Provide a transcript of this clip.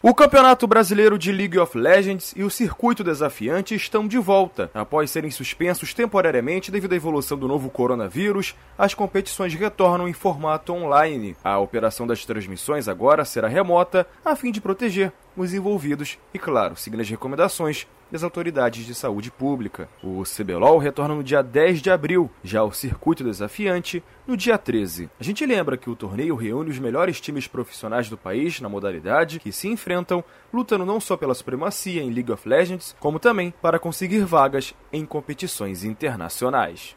O Campeonato Brasileiro de League of Legends e o Circuito Desafiante estão de volta. Após serem suspensos temporariamente devido à evolução do novo coronavírus, as competições retornam em formato online. A operação das transmissões agora será remota, a fim de proteger os envolvidos e, claro, seguindo as recomendações das autoridades de saúde pública. O CBLOL retorna no dia 10 de abril, já o Circuito Desafiante no dia 13. A gente lembra que o torneio reúne os melhores times profissionais do país na modalidade que se enfrentam, lutando não só pela supremacia em League of Legends, como também para conseguir vagas em competições internacionais.